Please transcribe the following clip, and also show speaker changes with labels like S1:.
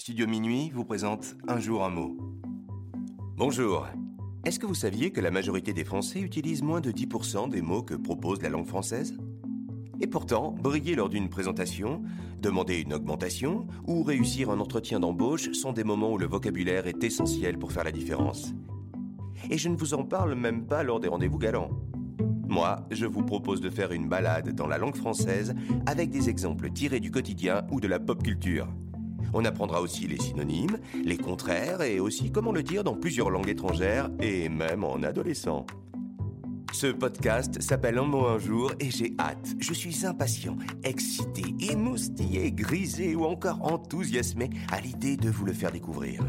S1: Studio Minuit vous présente Un jour un mot. Bonjour. Est-ce que vous saviez que la majorité des Français utilisent moins de 10% des mots que propose la langue française? Et pourtant, briller lors d'une présentation, demander une augmentation ou réussir un entretien d'embauche sont des moments où le vocabulaire est essentiel pour faire la différence. Et je ne vous en parle même pas lors des rendez-vous galants. Moi, je vous propose de faire une balade dans la langue française avec des exemples tirés du quotidien ou de la pop culture. On apprendra aussi les synonymes, les contraires et aussi comment le dire dans plusieurs langues étrangères et même en adolescent. Ce podcast s'appelle Un mot un jour et j'ai hâte. Je suis impatient, excité, émoustillé, grisé ou encore enthousiasmé à l'idée de vous le faire découvrir.